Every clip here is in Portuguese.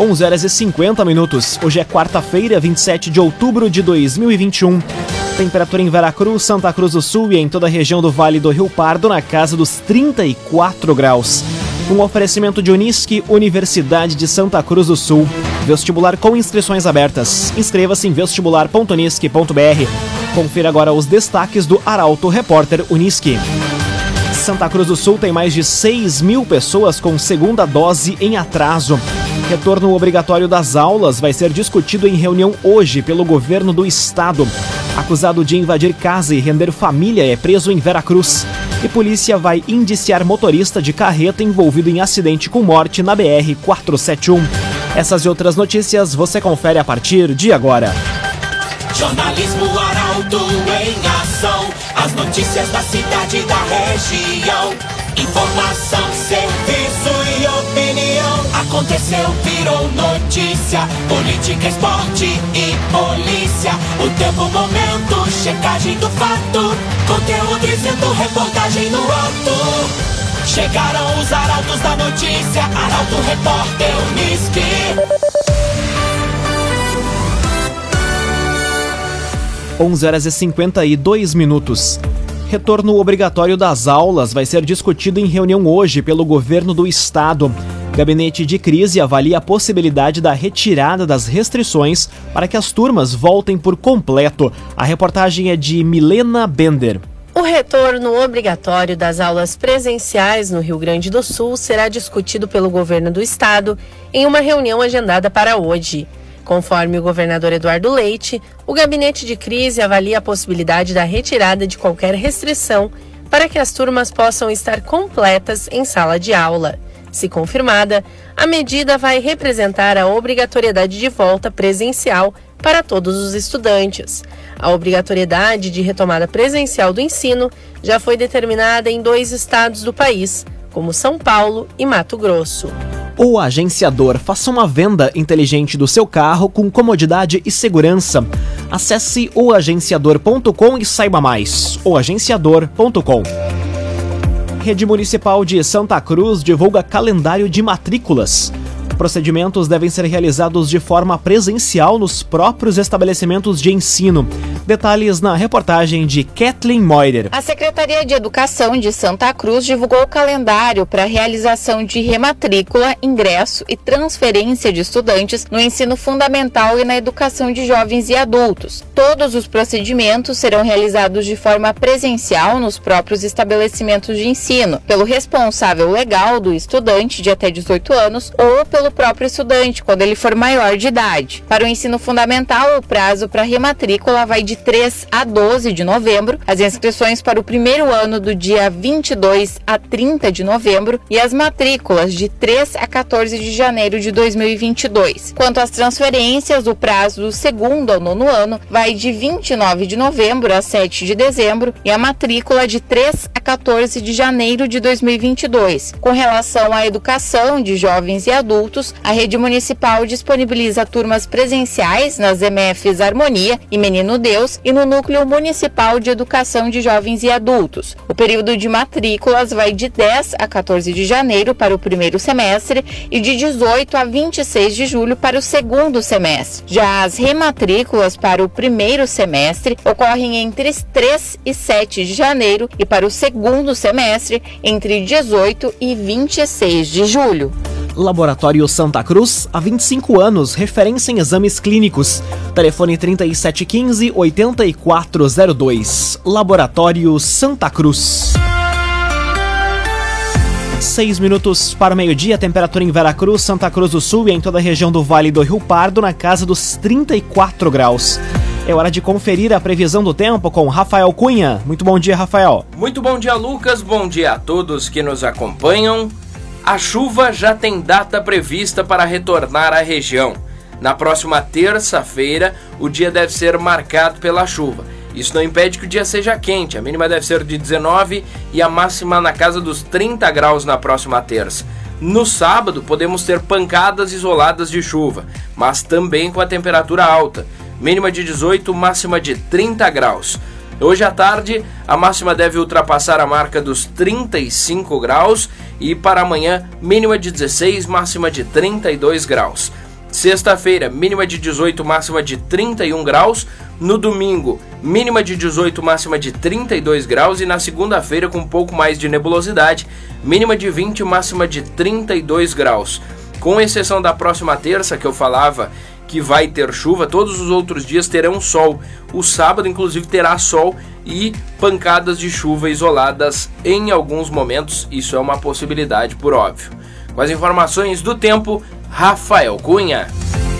11 horas e 50 minutos. Hoje é quarta-feira, 27 de outubro de 2021. Temperatura em Veracruz, Santa Cruz do Sul e em toda a região do Vale do Rio Pardo na casa dos 34 graus. Um oferecimento de Unisque, Universidade de Santa Cruz do Sul. Vestibular com inscrições abertas. Inscreva-se em vestibular.unisque.br. Confira agora os destaques do Arauto Repórter Unisque. Santa Cruz do Sul tem mais de 6 mil pessoas com segunda dose em atraso. Retorno obrigatório das aulas vai ser discutido em reunião hoje pelo governo do estado. Acusado de invadir casa e render família é preso em Veracruz. E polícia vai indiciar motorista de carreta envolvido em acidente com morte na BR 471. Essas e outras notícias você confere a partir de agora. Jornalismo Arauto em ação. As notícias da cidade e da região. Informação, serviço e opinião. Aconteceu, virou notícia. Política, esporte e polícia. O tempo, momento, checagem do fato. Conteúdo dizendo, reportagem no ato. Chegaram os arautos da notícia. Arauto, repórter, Unisque. 11 horas e 52 minutos. Retorno obrigatório das aulas vai ser discutido em reunião hoje pelo governo do estado. Gabinete de crise avalia a possibilidade da retirada das restrições para que as turmas voltem por completo. A reportagem é de Milena Bender. O retorno obrigatório das aulas presenciais no Rio Grande do Sul será discutido pelo governo do estado em uma reunião agendada para hoje. Conforme o governador Eduardo Leite, o gabinete de crise avalia a possibilidade da retirada de qualquer restrição para que as turmas possam estar completas em sala de aula. Se confirmada, a medida vai representar a obrigatoriedade de volta presencial para todos os estudantes. A obrigatoriedade de retomada presencial do ensino já foi determinada em dois estados do país, como São Paulo e Mato Grosso. O agenciador faça uma venda inteligente do seu carro com comodidade e segurança. Acesse oagenciador.com e saiba mais. oagenciador.com Rede Municipal de Santa Cruz divulga calendário de matrículas procedimentos devem ser realizados de forma presencial nos próprios estabelecimentos de ensino. Detalhes na reportagem de Kathleen Moider. A Secretaria de Educação de Santa Cruz divulgou o calendário para a realização de rematrícula, ingresso e transferência de estudantes no ensino fundamental e na educação de jovens e adultos. Todos os procedimentos serão realizados de forma presencial nos próprios estabelecimentos de ensino, pelo responsável legal do estudante de até 18 anos ou pelo pelo próprio estudante quando ele for maior de idade. Para o ensino fundamental, o prazo para rematrícula vai de 3 a 12 de novembro, as inscrições para o primeiro ano do dia 22 a 30 de novembro e as matrículas de 3 a 14 de janeiro de 2022. Quanto às transferências, o prazo do segundo ao nono ano vai de 29 de novembro a 7 de dezembro e a matrícula de 3 a 14 de janeiro de 2022. Com relação à educação de jovens e adultos, adultos, a rede municipal disponibiliza turmas presenciais nas MFs Harmonia e Menino Deus e no Núcleo Municipal de Educação de Jovens e Adultos. O período de matrículas vai de 10 a 14 de janeiro para o primeiro semestre e de 18 a 26 de julho para o segundo semestre. Já as rematrículas para o primeiro semestre ocorrem entre 3 e 7 de janeiro e para o segundo semestre entre 18 e 26 de julho. Laboratório Santa Cruz, há 25 anos, referência em exames clínicos. Telefone 3715 8402. Laboratório Santa Cruz. Seis minutos para o meio-dia, temperatura em Veracruz, Santa Cruz do Sul e em toda a região do Vale do Rio Pardo na casa dos 34 graus. É hora de conferir a previsão do tempo com Rafael Cunha. Muito bom dia, Rafael. Muito bom dia, Lucas. Bom dia a todos que nos acompanham. A chuva já tem data prevista para retornar à região. Na próxima terça-feira, o dia deve ser marcado pela chuva. Isso não impede que o dia seja quente, a mínima deve ser de 19 e a máxima na casa dos 30 graus na próxima terça. No sábado, podemos ter pancadas isoladas de chuva, mas também com a temperatura alta, mínima de 18, máxima de 30 graus. Hoje à tarde, a máxima deve ultrapassar a marca dos 35 graus e para amanhã, mínima de 16, máxima de 32 graus. Sexta-feira, mínima de 18, máxima de 31 graus. No domingo, mínima de 18, máxima de 32 graus. E na segunda-feira, com um pouco mais de nebulosidade, mínima de 20, máxima de 32 graus. Com exceção da próxima terça, que eu falava que vai ter chuva, todos os outros dias terão sol. O sábado, inclusive, terá sol e pancadas de chuva isoladas em alguns momentos. Isso é uma possibilidade, por óbvio. Com as informações do tempo, Rafael Cunha.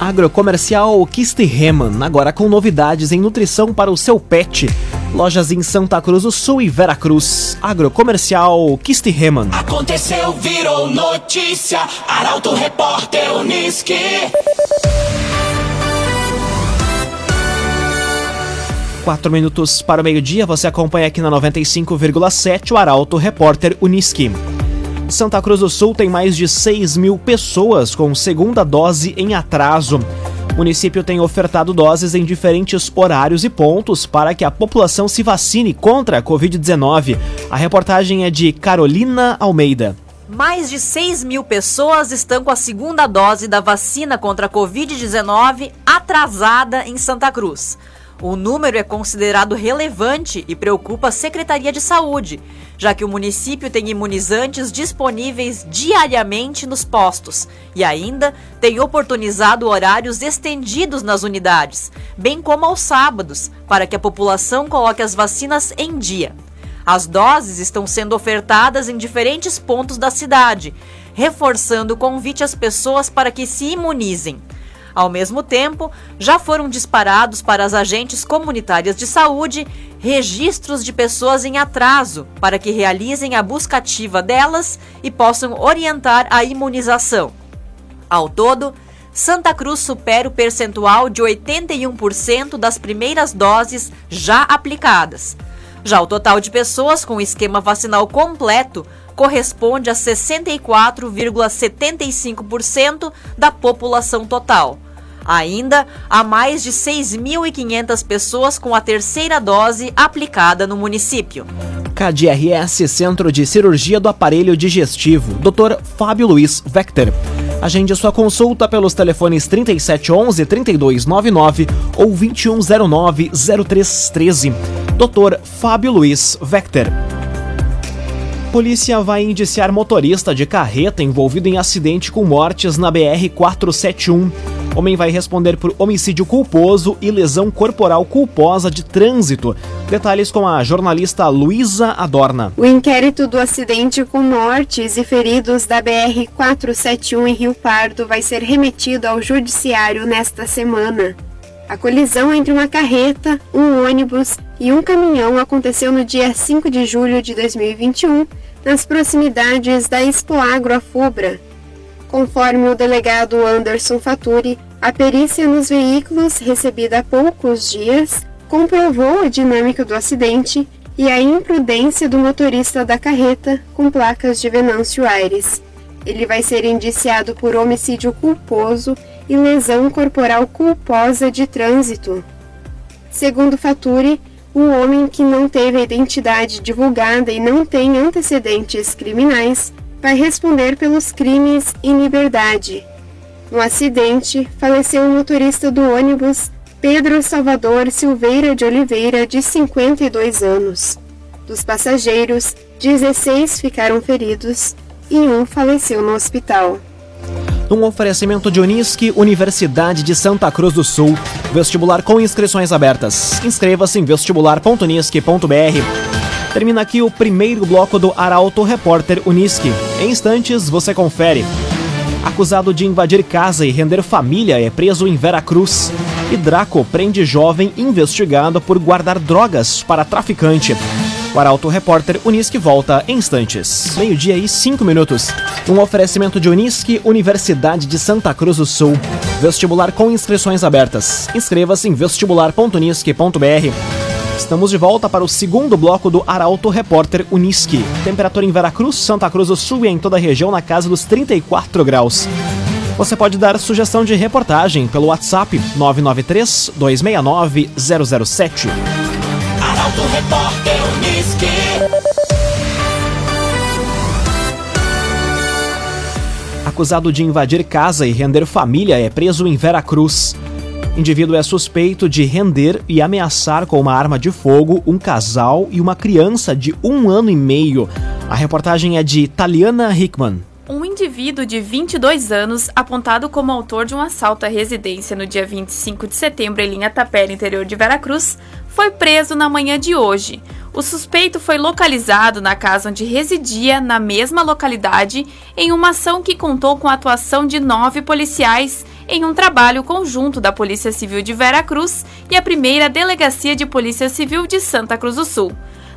Agrocomercial Kistiheman, agora com novidades em nutrição para o seu pet. Lojas em Santa Cruz do Sul e Veracruz. Agrocomercial Kistiheman. Aconteceu, virou notícia. Arauto Repórter Uniski. Quatro minutos para o meio-dia, você acompanha aqui na 95,7 o Arauto Repórter Uniski. Santa Cruz do Sul tem mais de 6 mil pessoas com segunda dose em atraso. O município tem ofertado doses em diferentes horários e pontos para que a população se vacine contra a Covid-19. A reportagem é de Carolina Almeida. Mais de 6 mil pessoas estão com a segunda dose da vacina contra a Covid-19 atrasada em Santa Cruz. O número é considerado relevante e preocupa a Secretaria de Saúde, já que o município tem imunizantes disponíveis diariamente nos postos e ainda tem oportunizado horários estendidos nas unidades, bem como aos sábados, para que a população coloque as vacinas em dia. As doses estão sendo ofertadas em diferentes pontos da cidade, reforçando o convite às pessoas para que se imunizem. Ao mesmo tempo, já foram disparados para as agentes comunitárias de saúde registros de pessoas em atraso para que realizem a busca ativa delas e possam orientar a imunização. Ao todo, Santa Cruz supera o percentual de 81% das primeiras doses já aplicadas. Já o total de pessoas com esquema vacinal completo corresponde a 64,75% da população total. Ainda há mais de 6.500 pessoas com a terceira dose aplicada no município. KDRS Centro de Cirurgia do Aparelho Digestivo, Dr. Fábio Luiz Vector. Agende sua consulta pelos telefones 3711-3299 ou 2109-0313. Dr. Fábio Luiz Vector. Polícia vai indiciar motorista de carreta envolvido em acidente com mortes na BR-471. Homem vai responder por homicídio culposo e lesão corporal culposa de trânsito. Detalhes com a jornalista Luísa Adorna. O inquérito do acidente com mortes e feridos da BR-471 em Rio Pardo vai ser remetido ao Judiciário nesta semana. A colisão entre uma carreta, um ônibus e um caminhão aconteceu no dia 5 de julho de 2021, nas proximidades da Expo Agro Afubra, Conforme o delegado Anderson Faturi, a perícia nos veículos, recebida há poucos dias, comprovou a dinâmica do acidente e a imprudência do motorista da carreta com placas de Venâncio Aires. Ele vai ser indiciado por homicídio culposo e lesão corporal culposa de trânsito. Segundo Faturi, o homem que não teve a identidade divulgada e não tem antecedentes criminais vai responder pelos crimes em liberdade. No acidente, faleceu o motorista do ônibus Pedro Salvador Silveira de Oliveira, de 52 anos. Dos passageiros, 16 ficaram feridos e um faleceu no hospital. Um oferecimento de Unisque, Universidade de Santa Cruz do Sul. Vestibular com inscrições abertas. Inscreva-se em vestibular.unisque.br. Termina aqui o primeiro bloco do Arauto Repórter Uniski. Em instantes, você confere. Acusado de invadir casa e render família é preso em Veracruz. E Draco prende jovem investigado por guardar drogas para traficante. O Arauto Repórter Unisque volta em instantes. Meio-dia e cinco minutos. Um oferecimento de Unisque, Universidade de Santa Cruz do Sul. Vestibular com inscrições abertas. Inscreva-se em vestibular.unisque.br. Estamos de volta para o segundo bloco do Arauto Repórter Uniski. Temperatura em Veracruz, Santa Cruz do Sul e em toda a região na casa dos 34 graus. Você pode dar sugestão de reportagem pelo WhatsApp 993 269 007. Arauto Repórter Uniski. acusado de invadir casa e render família, é preso em Veracruz. Indivíduo é suspeito de render e ameaçar com uma arma de fogo um casal e uma criança de um ano e meio. A reportagem é de Taliana Hickman. Um indivíduo de 22 anos, apontado como autor de um assalto à residência no dia 25 de setembro em Linha Tapera, interior de Veracruz, foi preso na manhã de hoje. O suspeito foi localizado na casa onde residia, na mesma localidade, em uma ação que contou com a atuação de nove policiais em um trabalho conjunto da Polícia Civil de Veracruz e a primeira Delegacia de Polícia Civil de Santa Cruz do Sul.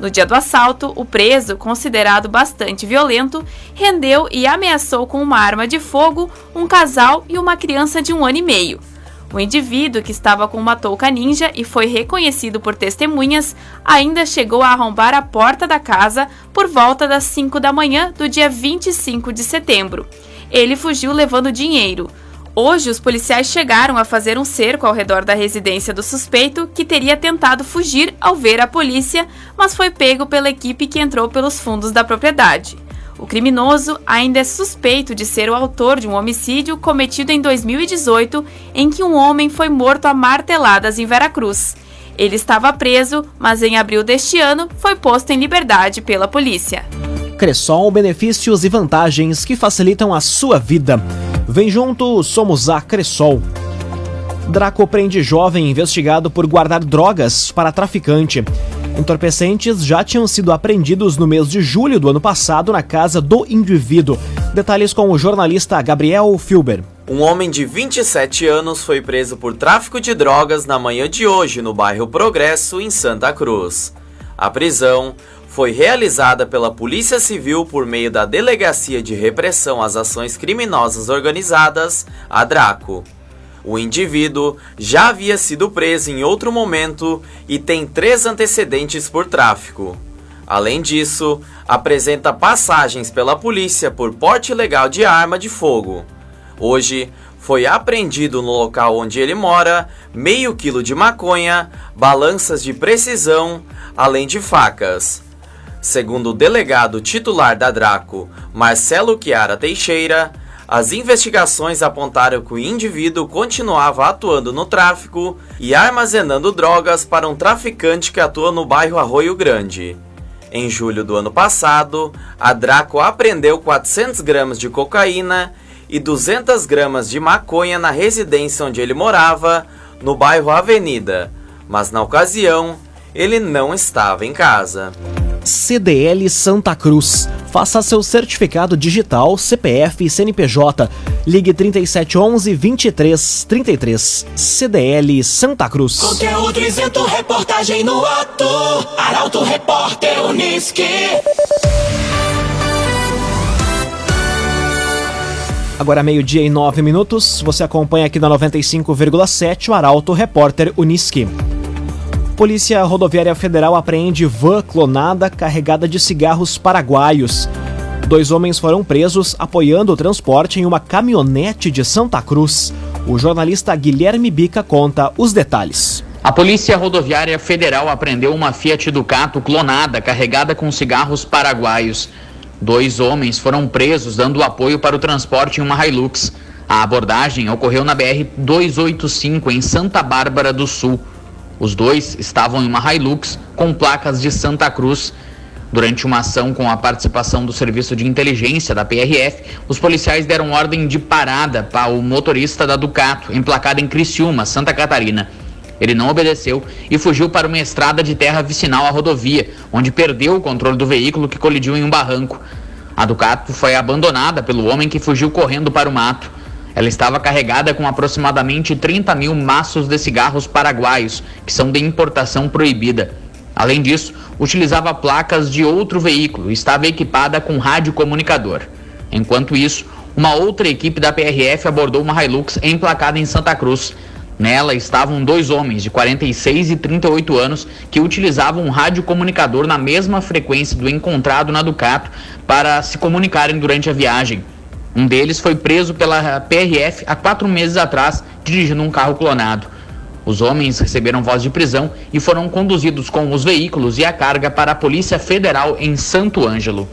No dia do assalto, o preso, considerado bastante violento, rendeu e ameaçou com uma arma de fogo um casal e uma criança de um ano e meio. O indivíduo, que estava com uma touca ninja e foi reconhecido por testemunhas, ainda chegou a arrombar a porta da casa por volta das 5 da manhã do dia 25 de setembro. Ele fugiu levando dinheiro. Hoje, os policiais chegaram a fazer um cerco ao redor da residência do suspeito, que teria tentado fugir ao ver a polícia, mas foi pego pela equipe que entrou pelos fundos da propriedade. O criminoso ainda é suspeito de ser o autor de um homicídio cometido em 2018, em que um homem foi morto a marteladas em Veracruz. Ele estava preso, mas em abril deste ano foi posto em liberdade pela polícia. Cressol, benefícios e vantagens que facilitam a sua vida. Vem junto, somos a Cressol. Draco prende jovem investigado por guardar drogas para traficante. Entorpecentes já tinham sido apreendidos no mês de julho do ano passado na casa do indivíduo. Detalhes com o jornalista Gabriel Filber. Um homem de 27 anos foi preso por tráfico de drogas na manhã de hoje no bairro Progresso, em Santa Cruz. A prisão foi realizada pela Polícia Civil por meio da Delegacia de Repressão às Ações Criminosas Organizadas, a DRACO. O indivíduo já havia sido preso em outro momento e tem três antecedentes por tráfico. Além disso, apresenta passagens pela polícia por porte ilegal de arma de fogo. Hoje, foi apreendido no local onde ele mora meio quilo de maconha, balanças de precisão, além de facas. Segundo o delegado titular da Draco, Marcelo Chiara Teixeira, as investigações apontaram que o indivíduo continuava atuando no tráfico e armazenando drogas para um traficante que atua no bairro Arroio Grande. Em julho do ano passado, a Draco apreendeu 400 gramas de cocaína e 200 gramas de maconha na residência onde ele morava, no bairro Avenida, mas na ocasião ele não estava em casa. CDL Santa Cruz. Faça seu certificado digital, CPF e CNPJ. Ligue 3711 2333. CDL Santa Cruz. Conteúdo isento, reportagem no ato. Arauto Repórter Uniski. Agora meio-dia e nove minutos. Você acompanha aqui na 95,7 o Arauto Repórter Uniski. Polícia Rodoviária Federal apreende van clonada carregada de cigarros paraguaios. Dois homens foram presos apoiando o transporte em uma caminhonete de Santa Cruz. O jornalista Guilherme Bica conta os detalhes. A Polícia Rodoviária Federal apreendeu uma Fiat Ducato clonada carregada com cigarros paraguaios. Dois homens foram presos dando apoio para o transporte em uma Hilux. A abordagem ocorreu na BR 285 em Santa Bárbara do Sul. Os dois estavam em uma Hilux com placas de Santa Cruz. Durante uma ação com a participação do Serviço de Inteligência da PRF, os policiais deram ordem de parada para o motorista da Ducato, emplacada em Criciúma, Santa Catarina. Ele não obedeceu e fugiu para uma estrada de terra vicinal à rodovia, onde perdeu o controle do veículo que colidiu em um barranco. A Ducato foi abandonada pelo homem que fugiu correndo para o mato. Ela estava carregada com aproximadamente 30 mil maços de cigarros paraguaios, que são de importação proibida. Além disso, utilizava placas de outro veículo e estava equipada com rádio comunicador. Enquanto isso, uma outra equipe da PRF abordou uma Hilux emplacada em Santa Cruz. Nela estavam dois homens de 46 e 38 anos que utilizavam um rádio comunicador na mesma frequência do encontrado na Ducato para se comunicarem durante a viagem. Um deles foi preso pela PRF há quatro meses atrás, dirigindo um carro clonado. Os homens receberam voz de prisão e foram conduzidos com os veículos e a carga para a Polícia Federal em Santo Ângelo.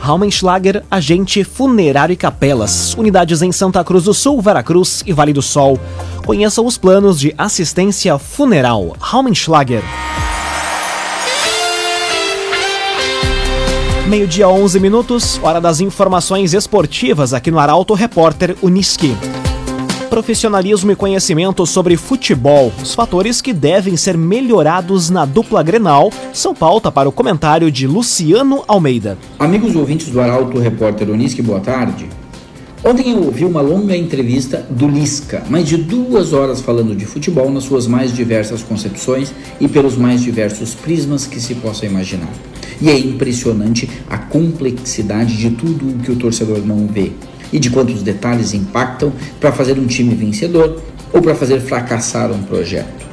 Raumenschlager, agente funerário e capelas. Unidades em Santa Cruz do Sul, Veracruz e Vale do Sol. Conheça os planos de assistência funeral. Raumenschlager. Meio-dia, 11 minutos, hora das informações esportivas aqui no Arauto Repórter Uniski. Profissionalismo e conhecimento sobre futebol, os fatores que devem ser melhorados na dupla Grenal, são pauta para o comentário de Luciano Almeida. Amigos ouvintes do Arauto Repórter Uniski, boa tarde. Ontem eu ouvi uma longa entrevista do Lisca, mais de duas horas falando de futebol nas suas mais diversas concepções e pelos mais diversos prismas que se possa imaginar. E é impressionante a complexidade de tudo o que o torcedor não vê e de quantos detalhes impactam para fazer um time vencedor ou para fazer fracassar um projeto.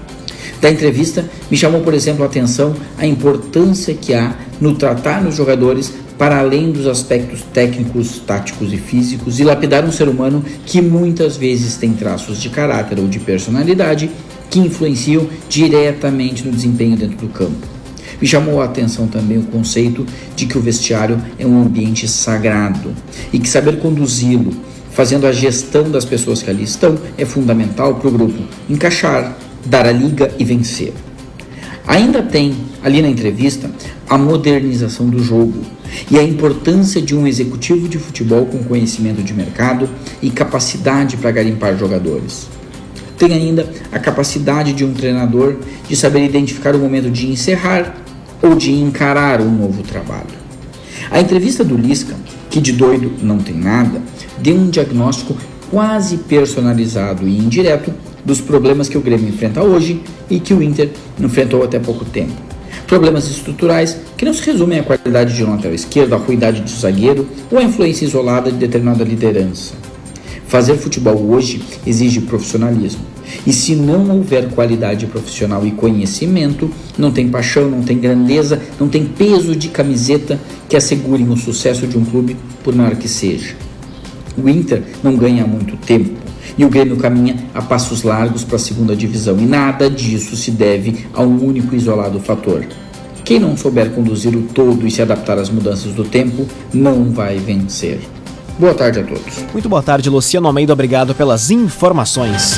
Da entrevista, me chamou, por exemplo, a atenção a importância que há no tratar nos jogadores para além dos aspectos técnicos, táticos e físicos e lapidar um ser humano que muitas vezes tem traços de caráter ou de personalidade que influenciam diretamente no desempenho dentro do campo. Me chamou a atenção também o conceito de que o vestiário é um ambiente sagrado e que saber conduzi-lo, fazendo a gestão das pessoas que ali estão, é fundamental para o grupo encaixar, dar a liga e vencer. Ainda tem ali na entrevista a modernização do jogo e a importância de um executivo de futebol com conhecimento de mercado e capacidade para garimpar jogadores. Tem ainda a capacidade de um treinador de saber identificar o momento de encerrar ou de encarar um novo trabalho. A entrevista do Lisca, que de doido não tem nada, deu um diagnóstico quase personalizado e indireto dos problemas que o Grêmio enfrenta hoje e que o Inter enfrentou até pouco tempo. Problemas estruturais que não se resumem à qualidade de um lateral esquerdo, à ruidade de um zagueiro ou à influência isolada de determinada liderança. Fazer futebol hoje exige profissionalismo. E se não houver qualidade profissional e conhecimento, não tem paixão, não tem grandeza, não tem peso de camiseta que assegurem o sucesso de um clube, por maior que seja. O Inter não ganha muito tempo e o Grêmio caminha a passos largos para a segunda divisão, e nada disso se deve a um único isolado fator. Quem não souber conduzir o todo e se adaptar às mudanças do tempo, não vai vencer. Boa tarde a todos. Muito boa tarde, Luciano Almeida. Obrigado pelas informações.